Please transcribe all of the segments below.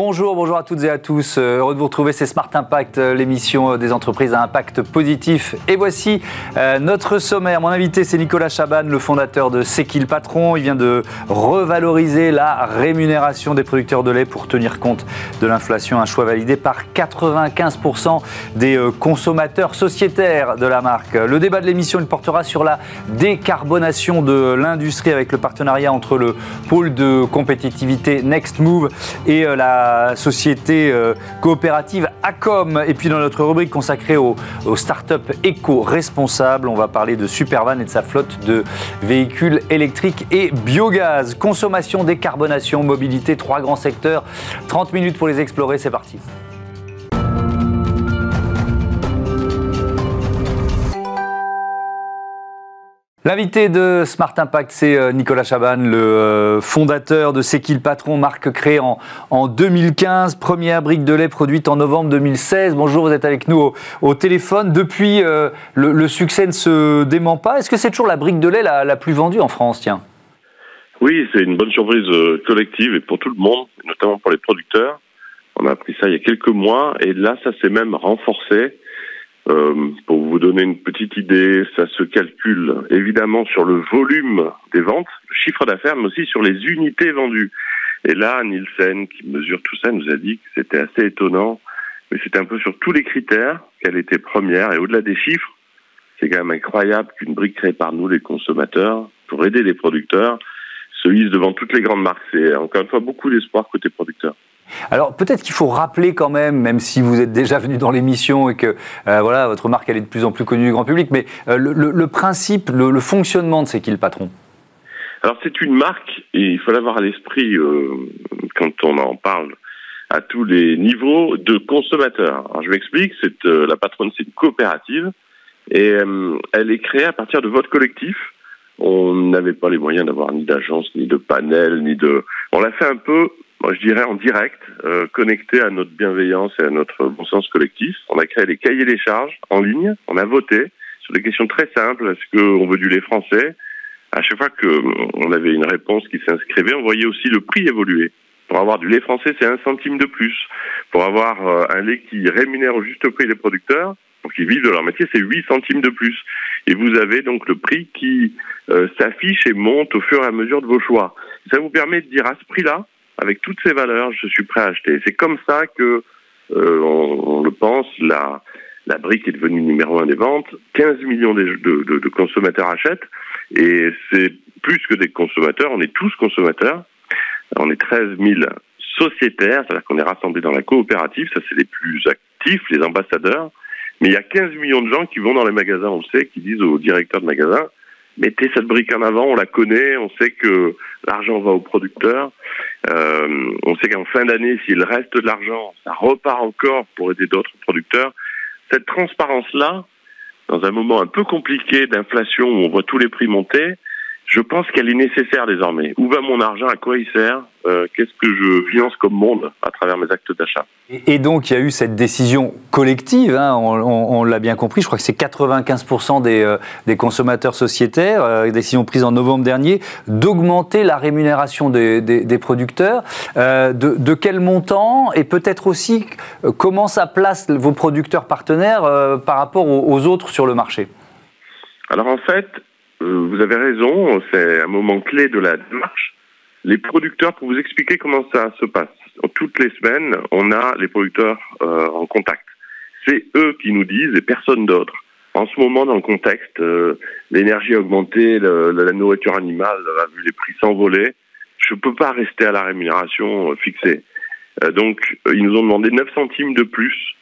Bonjour, bonjour à toutes et à tous. Euh, heureux de vous retrouver, c'est Smart Impact, euh, l'émission euh, des entreprises à impact positif. Et voici notre sommaire. Mon invité, c'est Nicolas Chaban, le fondateur de C'est patron Il vient de revaloriser la rémunération des producteurs de lait pour tenir compte de l'inflation. Un choix validé par 95% des consommateurs sociétaires de la marque. Le débat de l'émission, il portera sur la décarbonation de l'industrie avec le partenariat entre le pôle de compétitivité Next Move et la société euh, coopérative ACOM. Et puis dans notre rubrique consacrée aux, aux startups éco-responsables, on va parler de Supervan et de sa flotte de véhicules électriques et biogaz. Consommation, décarbonation, mobilité, trois grands secteurs. 30 minutes pour les explorer, c'est parti. L'invité de Smart Impact, c'est euh, Nicolas Chaban, le euh, fondateur de C'est qui le patron, marque créée en, 2015, première brique de lait produite en novembre 2016. Bonjour, vous êtes avec nous au, téléphone. Depuis, euh, le, succès ne se dément pas. Est-ce que c'est toujours la brique de lait la, plus vendue en France tiens? Oui, c'est une bonne surprise collective et pour tout le monde, notamment pour les producteurs. On a appris ça il y a quelques mois et là, ça s'est même renforcé. Euh, pour vous donner une petite idée, ça se calcule évidemment sur le volume des ventes, le chiffre d'affaires, mais aussi sur les unités vendues. Et là, Nielsen, qui mesure tout ça, nous a dit que c'était assez étonnant, mais c'était un peu sur tous les critères qu'elle était première. Et au-delà des chiffres, c'est quand même incroyable qu'une brique créée par nous, les consommateurs, pour aider les producteurs, se hisse devant toutes les grandes marques. C'est encore une fois beaucoup d'espoir côté producteur. Alors peut-être qu'il faut rappeler quand même, même si vous êtes déjà venu dans l'émission et que euh, voilà votre marque elle est de plus en plus connue du grand public, mais euh, le, principe, le, fonctionnement de C'est qui le patron Alors c'est une marque et il faut l'avoir à l'esprit euh, quand on en parle à tous les niveaux de consommateurs. Alors je m'explique, c'est la patronne, c'est une coopérative et elle est créée à partir de votre collectif. On n'avait pas les moyens d'avoir ni d'agence, ni de panel, ni de. On l'a fait un peu moi je dirais en direct, euh, connecté à notre bienveillance et à notre bon sens collectif. On a créé les cahiers des charges en ligne, on a voté sur des questions très simples. Est-ce qu'on veut du lait français? À chaque fois qu'on avait une réponse qui s'inscrivait, on voyait aussi le prix évoluer. Pour avoir du lait français, c'est un centime de plus. Pour avoir euh, un lait qui rémunère au juste prix les producteurs, pour qu'ils vivent de leur métier, c'est 8 centimes de plus. Et vous avez donc le prix qui euh, s'affiche et monte au fur et à mesure de vos choix. Ça vous permet de dire à ce prix-là, avec toutes ces valeurs, je suis prêt à acheter. C'est comme ça que euh, on, le pense, la, la brique est devenue numéro un des ventes. 15 millions de, de, de consommateurs achètent et c'est plus que des consommateurs, on est tous consommateurs. On est 13 000 sociétaires, c'est-à-dire qu'on est rassemblés dans la coopérative, ça c'est les plus actifs, les ambassadeurs. Mais il y a 15 millions de gens qui vont dans les magasins, on le sait, qui disent au directeur de magasin, mettez cette brique en avant, on la connaît, on sait que l'argent va au producteur, euh, on sait qu'en fin d'année, s'il reste de l'argent, ça repart encore pour aider d'autres producteurs. Cette transparence-là, dans un moment un peu compliqué d'inflation où on voit tous les prix monter, je pense qu'elle est nécessaire désormais. Où va mon argent? À quoi il sert? Euh, Qu'est-ce que je finance comme monde à travers mes actes d'achat? Et, donc, il y a eu cette décision collective, hein, on, l'a bien compris, je crois que c'est 95% des, euh, des, consommateurs sociétaires, euh, décision prise en novembre dernier, d'augmenter la rémunération des, des, producteurs. De, de, quel montant? Et peut-être aussi, comment ça place vos producteurs partenaires par rapport aux, aux autres sur le marché? Alors en fait, euh, vous avez raison, c'est un moment clé de la démarche. Les producteurs, pour vous expliquer comment ça se passe, toutes les semaines, on a les producteurs euh, en contact. C'est eux qui nous disent et personne d'autre. En ce moment, dans le contexte, euh, l'énergie a augmenté, la nourriture animale a vu les prix s'envoler. Je ne peux pas rester à la rémunération fixée. donc, ils nous ont demandé 9 centimes de plus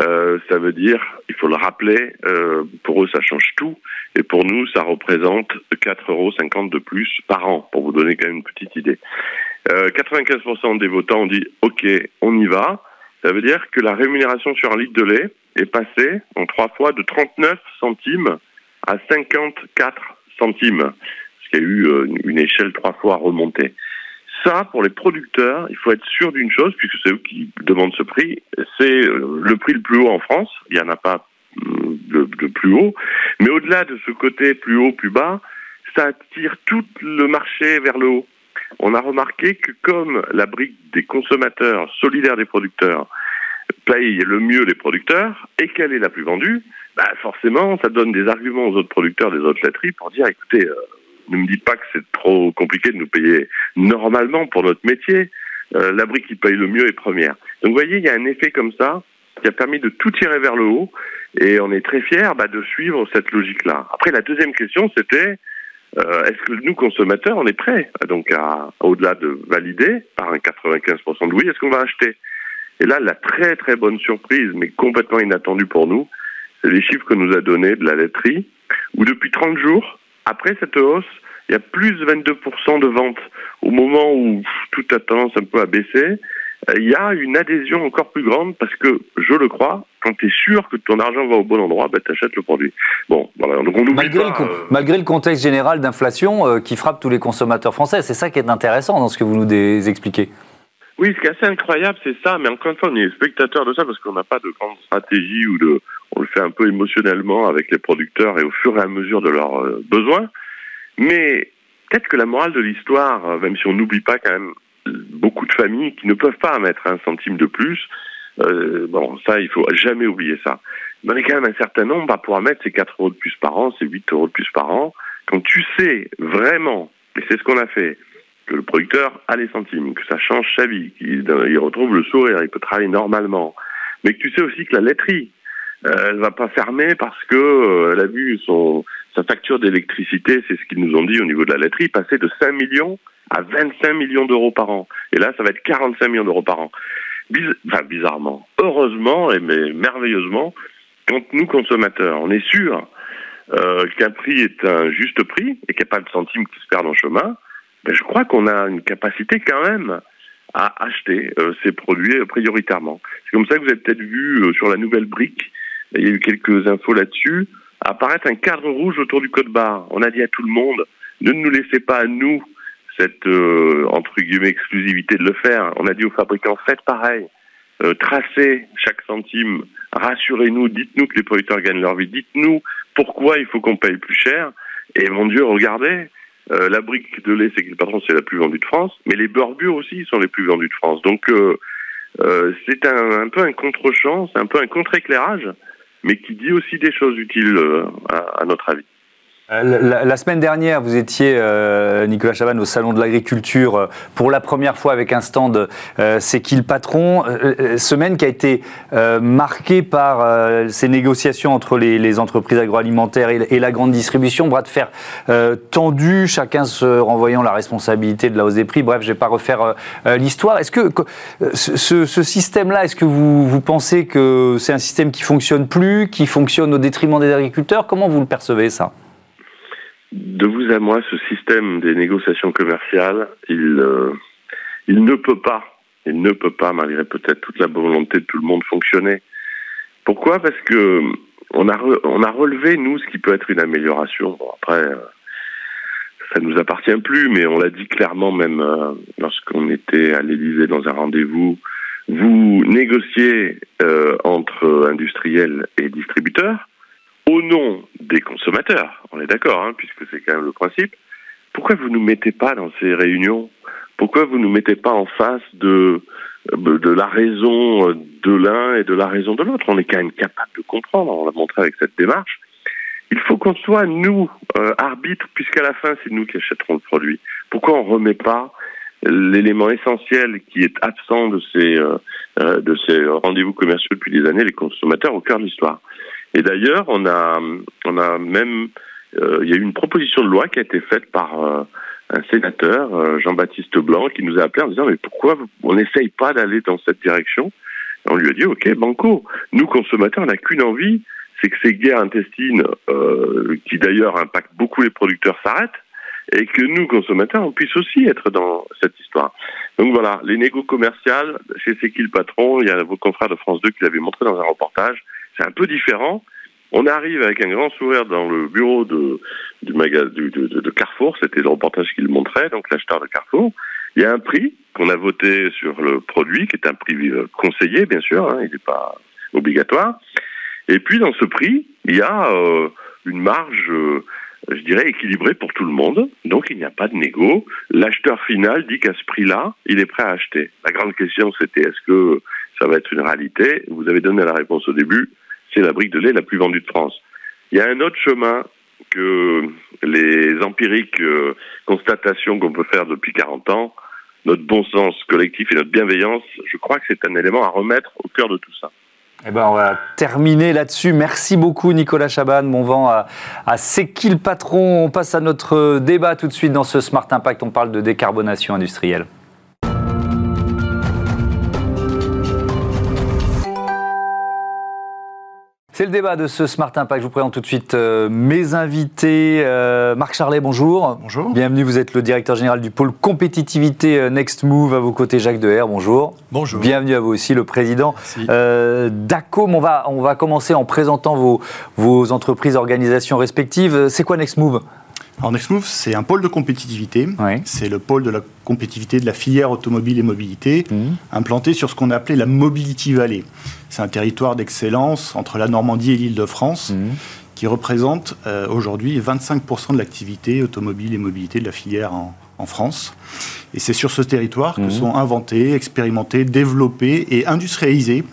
euh, ça veut dire, il faut le rappeler, euh, pour eux ça change tout, et pour nous ça représente 4,50 euros de plus par an, pour vous donner quand même une petite idée. Euh, 95% des votants ont dit OK, on y va. Ça veut dire que la rémunération sur un litre de lait est passée en trois fois de 39 centimes à 54 centimes, ce qui a eu euh, une échelle trois fois remontée ça, pour les producteurs, il faut être sûr d'une chose, puisque c'est eux qui demandent ce prix, c'est euh, le prix le plus haut en France. Il n'y en a pas mm, de, plus haut. Mais au-delà de ce côté plus haut, plus bas, ça attire tout le marché vers le haut. on a remarqué que comme la brique des consommateurs solidaires des producteurs paye le mieux les producteurs et qu'elle est la plus vendue, bah forcément, ça donne des arguments aux autres producteurs des autres laiteries pour dire, écoutez, euh, ne me dites pas que c'est trop compliqué de nous payer normalement pour notre métier. Euh, la brique qui paye le mieux est première. Donc vous voyez, il y a un effet comme ça qui a permis de tout tirer vers le haut et on est très fiers bah, de suivre cette logique-là. Après, la deuxième question, c'était euh, est-ce que nous, consommateurs, on est prêts donc au-delà de valider par un 95% de oui, est-ce qu'on va acheter? Et là, la très très bonne surprise, mais complètement inattendue pour nous, c'est les chiffres que nous a donnés de la laiterie, où depuis 30 jours, après cette hausse, il y a plus de 22% de ventes. Au moment où toute a tendance un peu à baisser, euh, il y a une adhésion encore plus grande parce que, je le crois, quand tu es sûr que ton argent va au bon endroit, ben, tu achètes le produit. Bon, voilà, donc on malgré, le, euh, malgré le contexte général d'inflation euh, qui frappe tous les consommateurs français, c'est ça qui est intéressant dans ce que vous nous expliquez. Oui, ce qui est assez incroyable, c'est ça, mais encore une fois, on est spectateur de ça parce qu'on n'a pas de grande stratégie ou de. On le fait un peu émotionnellement avec les producteurs et au fur et à mesure de leurs besoins. Mais peut-être que la morale de l'histoire, même si on n'oublie pas quand même beaucoup de familles qui ne peuvent pas mettre un centime de plus. Euh, bon, ça, il faut jamais oublier ça. Mais est quand même un certain nombre à pouvoir mettre ces 4 euros de plus par an, ces 8 euros de plus par an. Quand tu sais vraiment, et c'est ce qu'on a fait, que le producteur a les centimes, que ça change sa vie, qu'il retrouve le sourire, il peut travailler normalement, mais que tu sais aussi que la laiterie, euh, elle va pas fermer parce que euh, elle a vu son sa facture d'électricité, c'est ce qu'ils nous ont dit au niveau de la laiterie, passer de 5 millions à 25 millions d'euros par an. Et là, ça va être 45 millions d'euros par an. enfin, bizarrement. Heureusement, et mais merveilleusement, quand nous, consommateurs, on est sûr euh, qu'un prix est un juste prix et qu'il n'y a pas de centimes qui se perdent en chemin, je crois qu'on a une capacité quand même à acheter euh, ces produits prioritairement. C'est comme ça que vous avez peut-être vu euh, sur la nouvelle brique, il y a eu quelques infos là-dessus, apparaître un cadre rouge autour du code barre. On a dit à tout le monde, ne nous laissez pas à nous cette euh, entre guillemets exclusivité de le faire. On a dit aux fabricants faites pareil, euh, tracez chaque centime, rassurez-nous, dites-nous que les producteurs gagnent leur vie, dites-nous pourquoi il faut qu'on paye plus cher. Et mon Dieu, regardez, euh, la brique de lait, c'est patron, c'est la plus vendue de France, mais les beurres aussi sont les plus vendus de France. Donc euh, euh, c'est un, un, peu un contre-champ, c'est un peu un contre-éclairage, mais qui dit aussi des choses utiles à, à notre avis. Euh, la, semaine dernière, vous étiez, euh, Nicolas Chaban, au Salon de l'Agriculture euh, pour la première fois avec un stand C'est qui le patron Semaine qui a été marquée par ces négociations entre les, entreprises agroalimentaires et, la grande distribution, bras de fer tendus, chacun se renvoyant la responsabilité de la hausse des prix. Bref, je ne vais pas refaire l'histoire. Est-ce que ce, ce système-là, est-ce que vous, vous pensez que c'est un système qui fonctionne plus, qui fonctionne au détriment des agriculteurs? Comment vous le percevez ça? De vous à moi, ce système des négociations commerciales, il, euh, il ne peut pas, il ne peut pas, malgré peut-être toute la volonté de tout le monde, fonctionner. Pourquoi? Parce que on a, relevé, nous, ce qui peut être une amélioration. Après, euh, ça nous appartient plus, mais on l'a dit clairement même euh, lorsqu'on était à l'Élysée dans un rendez-vous. Vous négociez entre industriels et distributeurs au nom des consommateurs, on est d'accord, hein, puisque c'est quand même le principe, pourquoi vous ne nous mettez pas dans ces réunions? Pourquoi vous ne nous mettez pas en face de, de la raison de l'un et de la raison de l'autre? On est quand même capable de comprendre, on l'a montré avec cette démarche. Il faut qu'on soit, nous, euh, arbitres, puisqu'à la fin, c'est nous qui achèterons le produit. Pourquoi on ne remet pas l'élément essentiel qui est absent de ces, euh, euh, de ces rendez-vous commerciaux depuis des années, les consommateurs, au cœur de l'histoire? Et d'ailleurs, on a, on a même, euh, il y a eu une proposition de loi qui a été faite par euh, un sénateur, euh, Jean-Baptiste Blanc, qui nous a appelé en disant mais pourquoi on n'essaye pas d'aller dans cette direction? Et On lui a dit ok, banco. Nous consommateurs, on n'a qu'une envie, c'est que ces guerres intestines, qui d'ailleurs impactent beaucoup les producteurs, s'arrêtent et que nous, consommateurs, on puisse aussi être dans cette histoire. Donc voilà, les négos commerciales, chez C'est qui le patron Il y a vos confrères de France 2 qui l'avaient montré dans un reportage c'est un peu différent. On arrive avec un grand sourire dans le bureau de, du de, Carrefour, c'était le reportage qu'il montrait, donc l'acheteur de Carrefour. Il y a un prix qu'on a voté sur le produit, qui est un prix euh, conseillé, bien sûr, hein, il n'est pas obligatoire. Et puis dans ce prix, il y a euh, une marge, euh, je dirais, équilibrée pour tout le monde. Donc il n'y a pas de négo. L'acheteur final dit qu'à ce prix-là, il est prêt à acheter. La grande question, c'était est-ce que ça va être une réalité? Vous avez donné la réponse au début. C'est la brique de lait la plus vendue de France. Il y a un autre chemin que les empiriques euh, constatations qu'on peut faire depuis 40 ans, notre bon sens collectif et notre bienveillance, je crois que c'est un élément à remettre au cœur de tout ça. Eh ben, on va terminer là-dessus. Merci beaucoup, Nicolas Chaban. Mon vent à, à C'est qui le patron On passe à notre débat tout de suite dans ce Smart Impact. On parle de décarbonation industrielle. C'est le débat de ce Smart Impact. Je vous présente tout de suite euh, mes invités. Euh, Marc Charlet, bonjour. Bonjour. Bienvenue, vous êtes le directeur général du pôle compétitivité euh, Next Move. À vos côtés, Jacques Deher, bonjour. Bonjour. Bienvenue à vous aussi, le président euh, d'ACOM. On va, on va commencer en présentant vos, vos entreprises, organisations respectives. C'est quoi Next Move? Alors Nextmove, c'est un pôle de compétitivité. C'est le pôle de la compétitivité de la filière automobile et mobilité, Mhm. implanté sur ce qu'on a appelé la Mobility Valley. C'est un territoire d'excellence entre la Normandie et l'Île-de-France Mhm. qui représente euh, aujourd'hui 25% de l'activité automobile et mobilité de la filière en, en France. Et c'est sur ce territoire que sont inventées, expérimentées, développées et industrialisées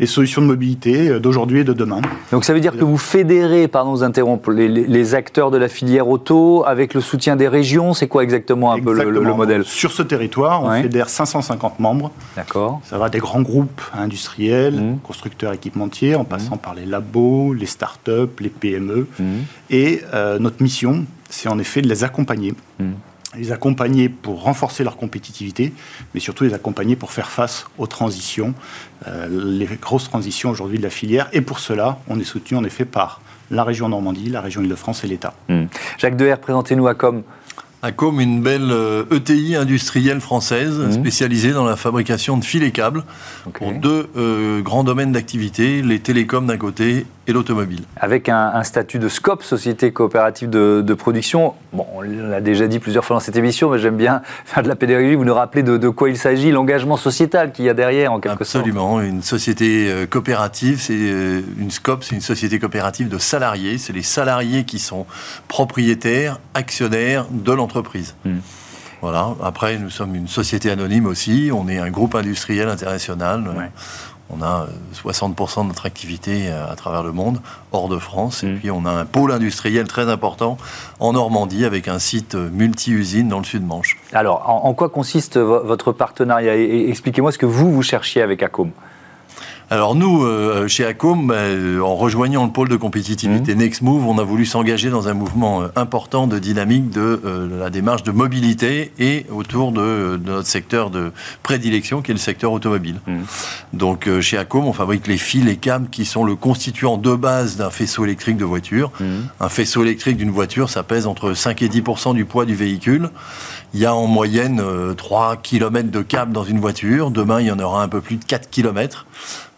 les solutions de mobilité euh, d'aujourd'hui et de demain. Donc ça veut dire que vous fédérez, pardon vous interrompre, les, acteurs de la filière auto avec le soutien des régions. C'est quoi exactement un peu le, modèle? Sur ce territoire, on Ouais. fédère 550 membres. D'accord. Ça va des grands groupes industriels, Mhm. constructeurs équipementiers, en passant par les labos, les start-up, les PME. Et euh, notre mission, c'est en effet de les accompagner. Les accompagner pour renforcer leur compétitivité, mais surtout les accompagner pour faire face aux transitions, euh, les grosses transitions aujourd'hui de la filière. Et pour cela, on est soutenu en effet par la région Normandie, la région Île-de-France et l'État. Mhm. Jacques Deher, présentez-nous ACOM. Acom, une belle euh, ETI industrielle française Mhm. spécialisée dans la fabrication de fils et câbles pour deux euh, grands domaines d'activité, les télécoms d'un côté et l'automobile. avec un, un statut de SCOP, Société Coopérative de, de Production. Bon, on l'a déjà dit plusieurs fois dans cette émission, mais j'aime bien faire de la pédagogie, vous nous rappelez de, de quoi il s'agit, l'engagement sociétal qu'il y a derrière, en quelque sorte. Absolument, une société euh, coopérative, c'est euh, une SCOP, c'est une société coopérative de salariés. C'est les salariés qui sont propriétaires, actionnaires de l'entreprise. Hmm. Voilà. Après, nous sommes une société anonyme aussi. On est un groupe industriel international. Ouais. On a euh, 60% de notre activité euh, à travers le monde, hors de France. Et puis, on a un pôle industriel très important en Normandie avec un site euh, multi-usine dans le Sud-Manche. Alors, en, quoi consiste vo- votre partenariat? Expliquez-moi ce que vous, vous cherchiez avec ACOM. Alors nous, euh, chez Acom, bah, euh, en rejoignant le pôle de compétitivité Next Move, on a voulu s'engager dans un mouvement euh, important de dynamique de euh, la démarche de mobilité et autour de, de notre secteur de prédilection qui est le secteur automobile. Mhm. Donc chez Acom, on fabrique les fils et câbles qui sont le constituant de base d'un faisceau électrique de voiture. Un faisceau électrique d'une voiture, ça pèse entre 5 et 10% du poids du véhicule. Il y a en moyenne euh, 3 km de câbles dans une voiture. Demain, il y en aura un peu plus de 4 km.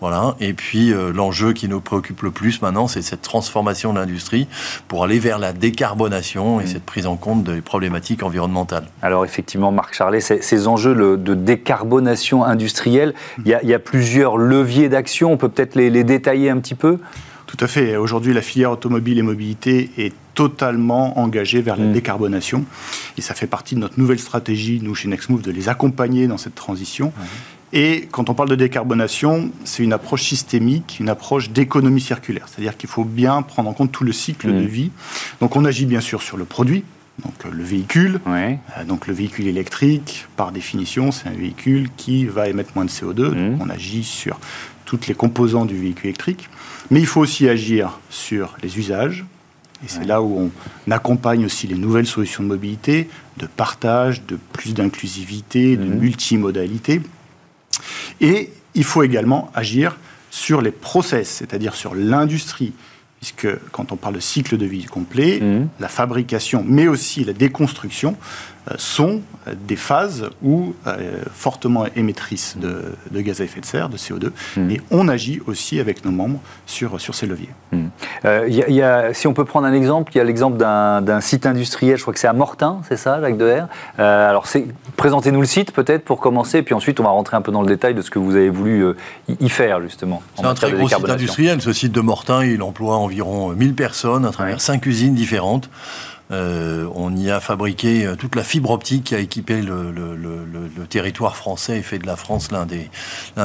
Voilà. Et puis, euh, l'enjeu qui nous préoccupe le plus maintenant, c'est cette transformation de l'industrie pour aller vers la décarbonation et cette prise en compte des problématiques environnementales. Alors effectivement, Marc Charlet, ces, ces enjeux de décarbonation industrielle, il y a, il y a plusieurs leviers d'action, on peut peut-être les, les détailler un petit peu? Tout à fait. Aujourd'hui, la filière automobile et mobilité est totalement engagée vers la Mm. décarbonation. Et ça fait partie de notre nouvelle stratégie, nous, chez Nextmove, de les accompagner dans cette transition. Et quand on parle de décarbonation, c'est une approche systémique, une approche d'économie circulaire. C'est-à-dire qu'il faut bien prendre en compte tout le cycle Mm. de vie. Donc on agit bien sûr sur le produit, donc euh, le véhicule. Euh, Donc le véhicule électrique, par définition, c'est un véhicule qui va émettre moins de CO2. Mhm. Donc on agit sur toutes les composants du véhicule électrique. Mais il faut aussi agir sur les usages. Et c'est là où on accompagne aussi les nouvelles solutions de mobilité, de partage, de plus d'inclusivité, de Mhm. multimodalité. Et il faut également agir sur les process, c'est-à-dire sur l'industrie. Puisque quand on parle de cycle de vie complet, Mhm. la fabrication, mais aussi la déconstruction, sont des phases où fortement émettrices de, gaz à effet de serre, de CO2, mmh. et on agit aussi avec nos membres sur, sur ces leviers. Mmh. y a, si on peut prendre un exemple, il y a l'exemple d'un site industriel, je crois que c'est à Mortain, c'est ça, Jacques Deher Alors, présentez-nous le site peut-être pour commencer, puis ensuite on va rentrer un peu dans le détail de ce que vous avez voulu y faire justement. C'est un très gros site industriel, ce site de Mortain, il emploie environ 1000 personnes à travers cinq usines différentes. Euh, on y a fabriqué euh, toute la fibre optique qui a équipé le, territoire français et fait de la France l'un des,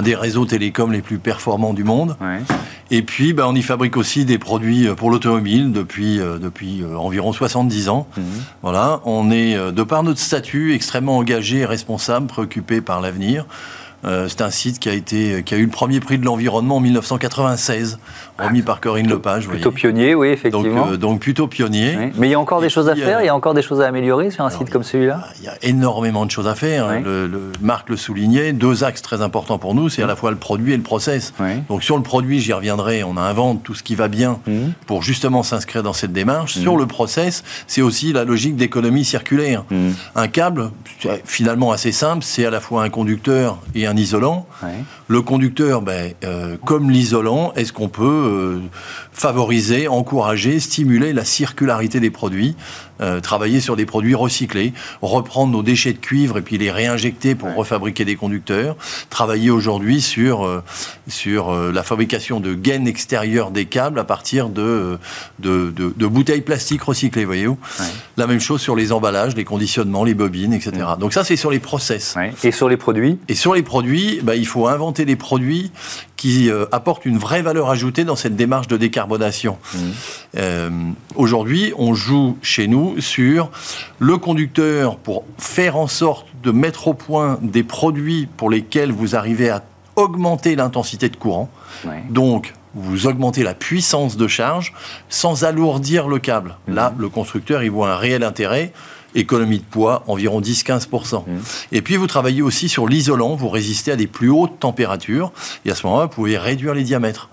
des réseaux télécoms les plus performants du monde. Et puis, ben, on y fabrique aussi des produits pour l'automobile depuis, euh, depuis environ 70 ans. Mhm. Voilà, on est, de par notre statut, extrêmement engagé, responsable, préoccupé par l'avenir. Euh, c'est un site qui a, été, qui a eu le premier prix de l'environnement en 1996, remis par Corinne Lepage. Plutôt pionnier, oui, effectivement. Euh, donc, plutôt pionnier. Mais il y a encore des choses à faire, il y a encore des choses à améliorer sur un site comme celui-là Il y a énormément de choses à faire. Le, Marc le soulignait, deux axes très importants pour nous, c'est à la fois le produit et le process. Donc sur le produit, j'y reviendrai, on invente tout ce qui va bien mmh. pour justement s'inscrire dans cette démarche. Mmh. Sur le process, c'est aussi la logique d'économie circulaire. Mmh. Un câble, finalement assez simple, c'est à la fois un conducteur et un isolant. Le conducteur, ben, euh, comme l'isolant, est-ce qu'on peut euh, favoriser, encourager, stimuler la circularité des produits euh, travailler sur des produits recyclés, reprendre nos déchets de cuivre et puis les réinjecter pour refabriquer des conducteurs, travailler aujourd'hui sur, sur la fabrication de gaines extérieures des câbles à partir de, de, de, bouteilles plastiques recyclées, voyez-vous? La même chose sur les emballages, les conditionnements, les bobines, etc. Mm. Donc ça, c'est sur les process. Et sur les produits? Et sur les produits, bah, il faut inventer des produits qui apportent une vraie valeur ajoutée dans cette démarche de décarbonation. Mm. Aujourd'hui, on joue chez nous sur le conducteur pour faire en sorte de mettre au point des produits pour lesquels vous arrivez à augmenter l'intensité de courant. Donc, vous augmentez la puissance de charge sans alourdir le câble. Là, le constructeur, il voit un réel intérêt. Économie de poids, environ 10-15%. Mhm. Et puis, vous travaillez aussi sur l'isolant, vous résistez à des plus hautes températures. Et à ce moment-là, vous pouvez réduire les diamètres.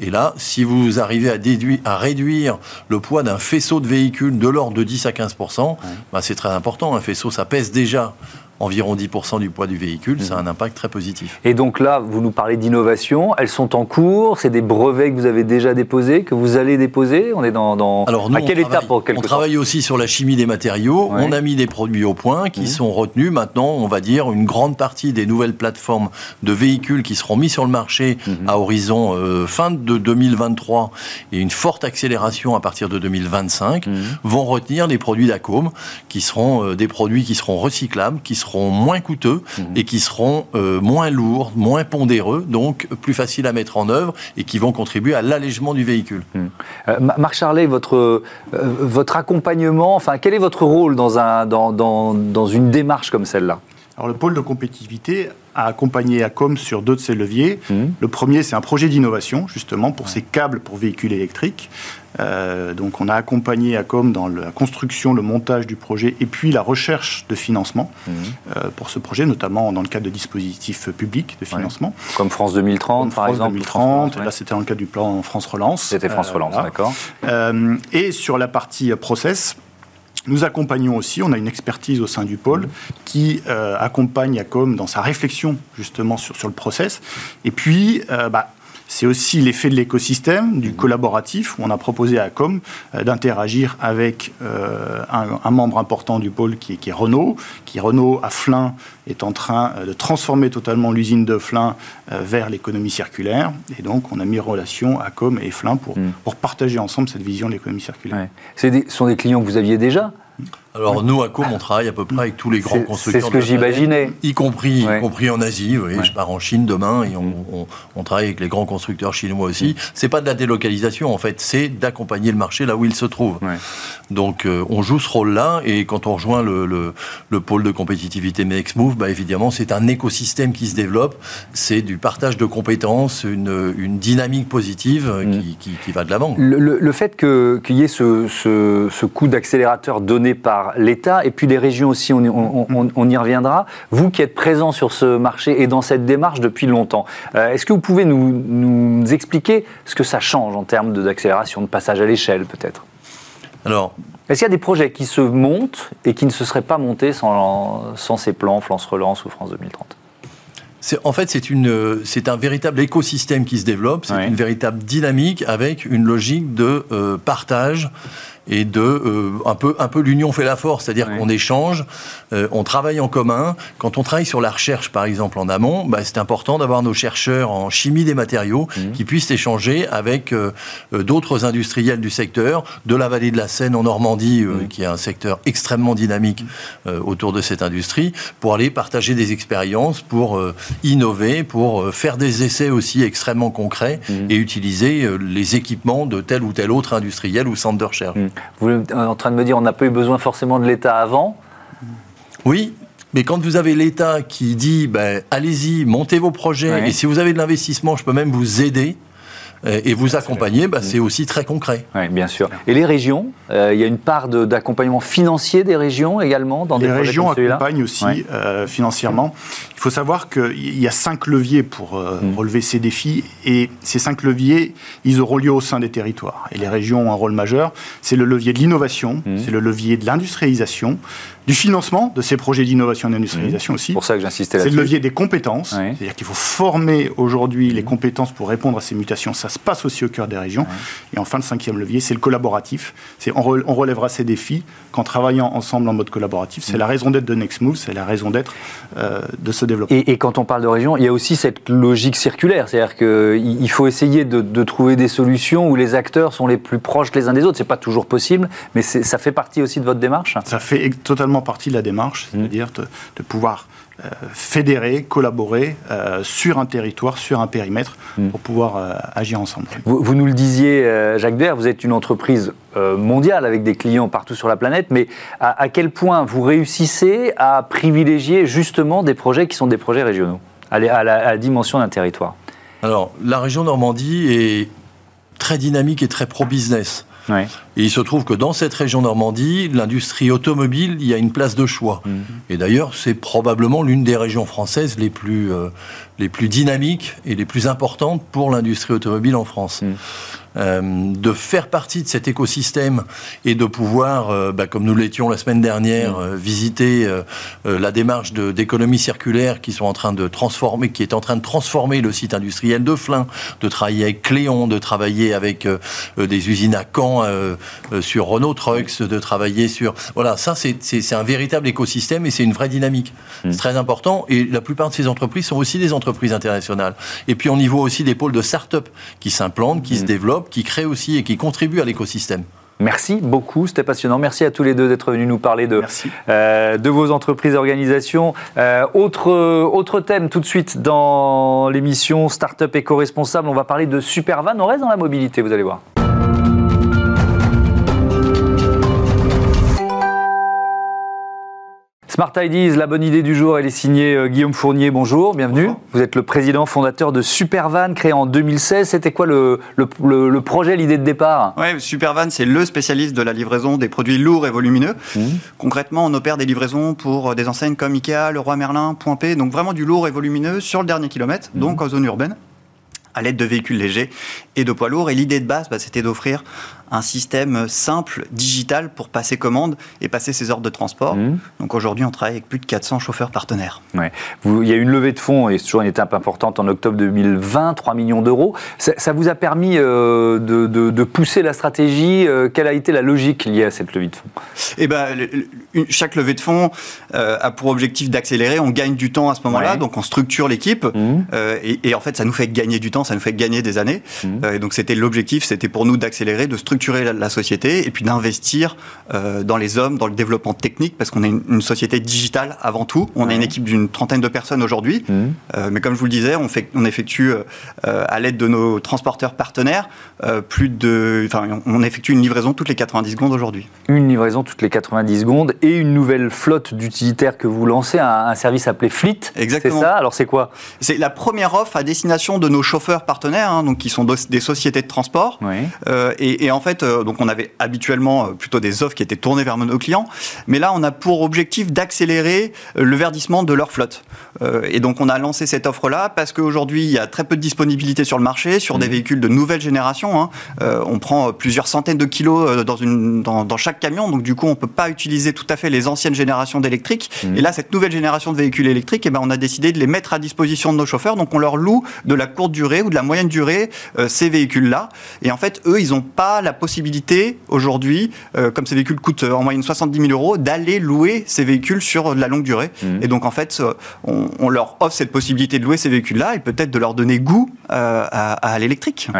Et là, si vous arrivez à, déduire, à réduire le poids d'un faisceau de véhicule de l'ordre de 10 à 15% bah, c'est très important. Un faisceau, ça pèse déjà environ 10% du poids du véhicule, ça a un impact très positif. Et donc là, vous nous parlez d'innovation, elles sont en cours, c'est des brevets que vous avez déjà déposés, que vous allez déposer On est dans, dans... Alors nous, à quelle étape On travaille aussi sur la chimie des matériaux, on a mis des produits au point qui mhm. sont retenus. Maintenant, on va dire, une grande partie des nouvelles plateformes de véhicules qui seront mis sur le marché mhm. à horizon euh, fin de 2023 et une forte accélération à partir de 2025 mhm. vont retenir des produits d'Acom qui seront euh, des produits qui seront recyclables, qui seront seront moins coûteux mhm. et qui seront euh, moins lourds, moins pondéreux, donc plus faciles à mettre en œuvre et qui vont contribuer à l'allègement du véhicule. Mhm. Euh, Marc Charlet, votre, euh, votre accompagnement, enfin, quel est votre rôle dans, un, dans, dans, dans une démarche comme celle-là? Alors le pôle de compétitivité a accompagné ACOM sur deux de ses leviers. Mhm. Le premier, c'est un projet d'innovation, justement, pour ces câbles pour véhicules électriques. Euh, donc on a accompagné ACOM dans la construction, le montage du projet et puis la recherche de financement mhm. euh, pour ce projet, notamment dans le cadre de dispositifs publics de financement. Comme France 2030, par exemple 2030, là c'était dans le cadre du plan France Relance. C'était France euh, Relance, d'accord. et sur la partie process, nous accompagnons aussi, on a une expertise au sein du pôle qui euh, accompagne ACOM dans sa réflexion justement sur, le process. Et puis, euh, bah, c'est aussi l'effet de l'écosystème, du collaboratif, où on a proposé à ACOM euh, d'interagir avec un, membre important du pôle qui est, qui est, Renault, qui Renault à Flins est en train de transformer totalement l'usine de Flins vers l'économie circulaire. Et donc on a mis en relation ACOM et Flins pour, mm. pour partager ensemble cette vision de l'économie circulaire. Ce sont des clients que vous aviez déjà? Alors nous, à Com, on travaille à peu près avec tous les grands constructeurs. C'est ce que j'imaginais. Y compris, y compris en Asie. Je pars en Chine demain et on, on, travaille avec les grands constructeurs chinois aussi. C'est pas de la délocalisation en fait, c'est d'accompagner le marché là où il se trouve. Donc euh, on joue ce rôle-là et quand on rejoint le, le, pôle de compétitivité Mexmove, bah, évidemment c'est un écosystème qui se développe. C'est du partage de compétences, une, une dynamique positive mm. qui, qui, va de l'avant. Le, le, fait qu'il y ait ce, ce, ce coup d'accélérateur donné par l'État et puis les régions aussi, on, y reviendra. Vous qui êtes présent sur ce marché et dans cette démarche depuis longtemps, euh, est-ce que vous pouvez nous, expliquer ce que ça change en termes d'accélération, de passage à l'échelle peut-être? Alors, Est-ce qu'il y a des projets qui se montent et qui ne se seraient pas montés sans, sans ces plans France Relance ou France 2030 en fait, c'est un véritable écosystème qui se développe, c'est une véritable dynamique avec une logique de euh, partage et de euh, un peu un peu l'union fait la force, c'est-à-dire qu'on échange, euh, on travaille en commun. Quand on travaille sur la recherche, par exemple en amont, bah, c'est important d'avoir nos chercheurs en chimie des matériaux mmh. qui puissent échanger avec euh, d'autres industriels du secteur, de la vallée de la Seine en Normandie, mmh. qui est un secteur extrêmement dynamique autour de cette industrie, pour aller partager des expériences, pour innover, pour faire des essais aussi extrêmement concrets mmh. et utiliser les équipements de tel ou tel autre industriel ou centre de recherche. Vous êtes en train de me dire on n'a pas eu besoin forcément de l'État avant. Oui, mais quand vous avez l'État qui dit ben, allez-y, montez vos projets, et si vous avez de l'investissement, je peux même vous aider, euh, et vous accompagner, bah, c'est aussi très concret. Oui, bien sûr. Et les régions, euh, il y a une part d'accompagnement financier des régions également dans les des régions accompagnent aussi euh, financièrement. Il faut savoir qu'il y a cinq leviers pour mm. relever ces défis, et ces cinq leviers, ils auront lieu au sein des territoires. Et les régions ont un rôle majeur. C'est le levier de l'innovation, mm. c'est le levier de l'industrialisation, du financement de ces projets d'innovation et d'industrialisation mmh. aussi. C'est pour ça que j'insistais là-dessus. C'est le levier des compétences. C'est-à-dire qu'il faut former aujourd'hui les compétences pour répondre à ces mutations. Ça se passe aussi au cœur des régions. Et enfin, le cinquième levier, c'est le collaboratif. On, on, relèvera ces défis qu'en travaillant ensemble en mode collaboratif. C'est la raison d'être de Nextmove, c'est la raison d'être euh, de ce développement. Et, quand on parle de région, il y a aussi cette logique circulaire. C'est-à-dire qu'il faut essayer de, de, trouver des solutions où les acteurs sont les plus proches les uns des autres. C'est pas toujours possible, mais ça fait partie aussi de votre démarche? Ça fait totalement partie de la démarche, mmh. c'est-à-dire de, pouvoir euh, fédérer, collaborer euh, sur un territoire, sur un périmètre, mmh. pour pouvoir euh, agir ensemble. Vous, nous le disiez, Jacques Vert, vous êtes une entreprise mondiale avec des clients partout sur la planète, mais à, quel point vous réussissez à privilégier justement des projets qui sont des projets régionaux, à la, à la dimension d'un territoire? Alors, la région Normandie est très dynamique et très pro-business. Et il se trouve que dans cette région Normandie, l'industrie automobile, il y a une place de choix. Mhm. Et d'ailleurs, c'est probablement l'une des régions françaises les plus, euh, les plus dynamiques et les plus importantes pour l'industrie automobile en France. Mhm. Euh, de faire partie de cet écosystème et de pouvoir, euh, bah, comme nous l'étions la semaine dernière, mm. euh, visiter la démarche d'économie circulaire qui sont en train de transformer, qui est en train de transformer le site industriel de Flins, de travailler avec Cléon, de travailler avec des usines à Caen sur Renault Trucks, de travailler sur voilà, ça c'est un véritable écosystème et c'est une vraie dynamique. Mm. C'est très important et la plupart de ces entreprises sont aussi des entreprises internationales. Et puis on y voit aussi des pôles de start-up qui s'implantent, qui se mm. développent qui crée aussi et qui contribue à l'écosystème. Merci beaucoup, c'était passionnant. Merci à tous les deux d'être venus nous parler de, euh, de vos entreprises et organisations. Euh, autre, autre thème tout de suite dans l'émission Startup éco-responsable, on va parler de Supervan. On reste dans la mobilité, vous allez voir. Smart Ideas, la bonne idée du jour, elle est signée euh, Guillaume Fournier. Bonjour, bienvenue. Vous êtes le président fondateur de Supervan, créé en 2016. C'était quoi le, le, projet, l'idée de départ? Oui, Supervan, c'est le spécialiste de la livraison des produits lourds et volumineux. Mmh. Concrètement, on opère des livraisons pour euh, des enseignes comme Ikea, Leroy Merlin, Point P, donc vraiment du lourd et volumineux sur le dernier kilomètre, mmh. donc en zone urbaine à l'aide de véhicules légers et de poids lourds. Et l'idée de base, bah, c'était d'offrir un système simple, digital, pour passer commande et passer ses ordres de transport. Mmh. Donc aujourd'hui, on travaille avec plus de 400 chauffeurs partenaires. Ouais. il y a eu une levée de fonds, et c'est toujours une étape importante, en octobre 2020, 3 millions d'euros. Ça, vous a permis euh, de, pousser la stratégie euh, Quelle a été la logique liée à cette levée de fonds? Eh ben, Chaque levée de fonds euh, a pour objectif d'accélérer. On gagne du temps à ce moment-là, donc on structure l'équipe. Mmh. Et, en fait, ça nous fait gagner du temps, ça nous fait gagner des années. Mmh. et donc c'était l'objectif, c'était pour nous d'accélérer, de structurer structurer la, société et puis d'investir euh, dans les hommes, dans le développement technique, parce qu'on est une, société digitale avant tout. On est une équipe d'une trentaine de personnes aujourd'hui, mmh. euh, mais comme je vous le disais, on, fait, on effectue euh, à l'aide de nos transporteurs partenaires plus de, enfin, on effectue une livraison toutes les 90 secondes aujourd'hui. Une livraison toutes les 90 secondes et une nouvelle flotte d'utilitaires que vous lancez, un, service appelé Fleet. Exactement. C'est ça? Alors c'est quoi? C'est la première offre à destination de nos chauffeurs partenaires, hein, donc qui sont des sociétés de transport. Et, et en fait, fait, donc on avait habituellement plutôt des offres qui étaient tournées vers nos clients, mais là, on a pour objectif d'accélérer le verdissement de leur flotte. et donc, on a lancé cette offre-là parce qu'aujourd'hui, il y a très peu de disponibilité sur le marché, sur des mmh. véhicules de nouvelle génération. Hein. on prend plusieurs centaines de kilos dans, une, dans, dans, chaque camion, donc du coup, on peut pas utiliser tout à fait les anciennes générations d'électriques. Mmh. Et là, cette nouvelle génération de véhicules électriques, eh ben, on a décidé de les mettre à disposition de nos chauffeurs. Donc, on leur loue de la courte durée ou de la moyenne durée euh, ces véhicules-là. Et en fait, eux, ils n'ont pas la possibilité aujourd'hui, euh, comme ces véhicules coûtent en moyenne 70 000 euros, d'aller louer ces véhicules sur de la longue durée. Mmh. Et donc, en fait, on, leur offre cette possibilité de louer ces véhicules-là et peut-être de leur donner goût euh, à, l'électrique.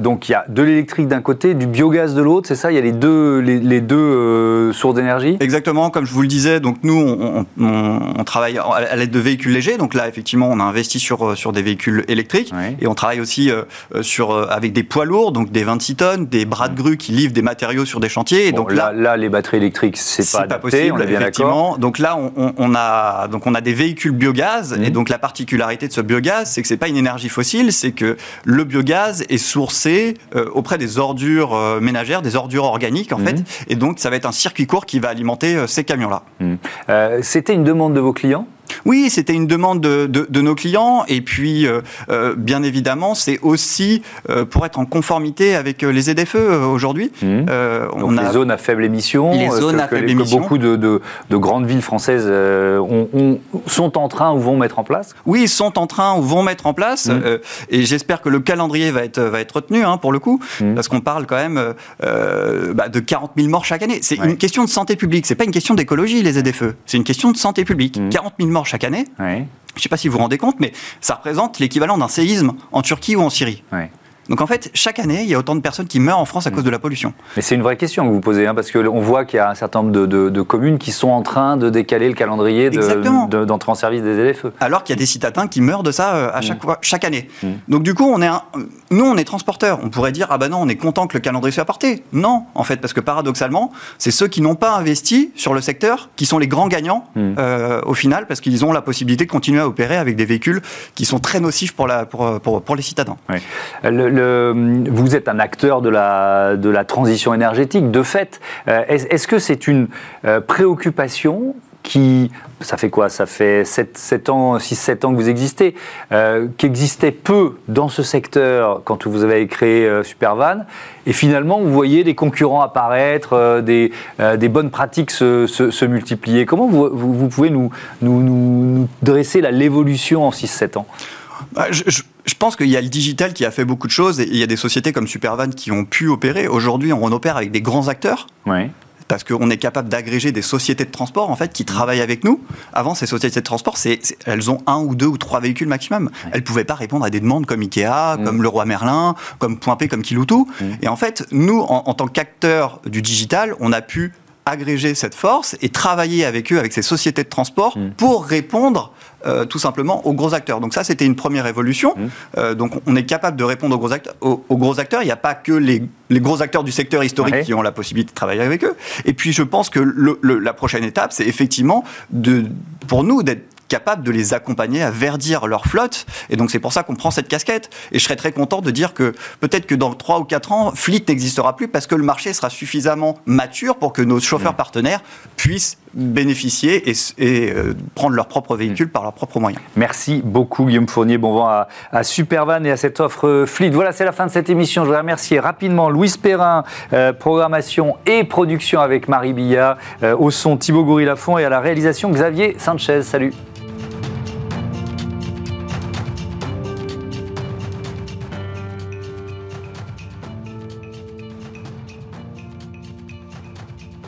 donc, il y a de l'électrique d'un côté, du biogaz de l'autre, c'est ça? Il y a les deux, les, deux sources d'énergie? Exactement, comme je vous le disais, donc nous, on, on travaille à l'aide de véhicules légers. Donc là, effectivement, on a investi sur, sur des véhicules électriques. Et on travaille aussi euh, sur, euh, avec des poids lourds, donc des 26 tonnes, des bras de grue qui livrent des matériaux sur des chantiers. Et donc là, là, les batteries électriques, c'est pas, pas possible, on est bien effectivement. Donc là, on, on, a, donc on a des véhicules biogaz. Et mhm. donc la particularité de ce biogaz, c'est que c'est pas une énergie fossile, c'est que le biogaz est sourcé euh, auprès des ordures ménagères, des ordures organiques en mhm. fait. Et donc ça va être un circuit court qui va alimenter ces camions-là. Mhm. C'était une demande de vos clients? Oui, c'était une demande de, nos clients et puis euh, euh, bien évidemment c'est aussi euh, pour être en conformité avec les ZFE aujourd'hui. Mmh. on a les zones à faible émission, les zones à faible émission. beaucoup de, grandes villes françaises sont en train ou vont mettre en place. Oui, ils sont en train ou vont mettre en place mmh. et j'espère que le calendrier va être va être retenu hein, pour le coup mmh. parce qu'on parle quand même bah, de 40 000 morts chaque année. C'est une question de santé publique, c'est pas une question d'écologie les ZFE, c'est une question de santé publique. 40 000 morts chaque année. Je ne sais pas si vous vous rendez compte, mais ça représente l'équivalent d'un séisme en Turquie ou en Syrie. Donc en fait, chaque année, il y a autant de personnes qui meurent en France à cause de la pollution. Mais c'est une vraie question que vous posez, hein, parce qu'on voit qu'il y a un certain nombre de, communes qui sont en train de décaler le calendrier d'entrée en service des LFE. Alors qu'il y a des citadins qui meurent de ça euh, à chaque, mm. fois, chaque année. Mm. Donc du coup, on est nous, on est transporteurs. On pourrait dire, ah ben non, on est content que le calendrier soit apporté. Non, en fait, parce que paradoxalement, c'est ceux qui n'ont pas investi sur le secteur qui sont les grands gagnants mm. euh, au final, parce qu'ils ont la possibilité de continuer à opérer avec des véhicules qui sont très nocifs pour, la, pour, pour, les citadins. Le, vous êtes un acteur de la, transition énergétique. De fait, euh, est-ce que c'est une euh, préoccupation qui, ça fait quoi? Ça fait 7, 7 ans, 6-7 ans que vous existez, euh, qui existait peu dans ce secteur quand vous avez créé Supervan, et finalement vous voyez des concurrents apparaître, des, bonnes pratiques se, multiplier. Comment vous, pouvez nous, nous, nous, dresser l'évolution en 6-7 ans? Bah, pense qu'il y a le digital qui a fait beaucoup de choses et il y a des sociétés comme Supervan qui ont pu opérer. Aujourd'hui, on opère avec des grands acteurs. Oui parce qu'on est capable d'agréger des sociétés de transport en fait qui travaillent avec nous. Avant, ces sociétés de transport, c'est, elles ont un ou deux ou trois véhicules maximum. Elles ne pouvaient pas répondre à des demandes comme Ikea, mm. comme le Roi Merlin, comme Point P, comme Kiloutou. Mm. Et en fait, nous, en, en tant qu'acteurs du digital, on a pu agréger cette force et travailler avec eux, avec ces sociétés de transport, mm. pour répondre euh, tout simplement aux gros acteurs. Donc ça, c'était une première évolution. Mmh. Euh, donc on est capable de répondre aux gros acteurs. Aux, gros acteurs. Il n'y a pas que les, gros acteurs du secteur historique qui ont la possibilité de travailler avec eux. Et puis je pense que la prochaine étape, c'est effectivement de, pour nous d'être capable de les accompagner à verdir leur flotte. Et donc c'est pour ça qu'on prend cette casquette. Et je serais très content de dire que peut-être que dans 3 ou 4 ans, Fleet n'existera plus parce que le marché sera suffisamment mature pour que nos chauffeurs mmh. partenaires puissent bénéficier et, euh, prendre leur propre véhicule par leurs propres moyens. Merci beaucoup Guillaume Fournier. Bon vent à, Supervan et à cette offre Fleet. Voilà, c'est la fin de cette émission. Je voudrais remercier rapidement Louise Perrin, euh, programmation et production avec Marie Billa, euh, au son Thibaut Goury-Lafont et à la réalisation Xavier Sanchez. Salut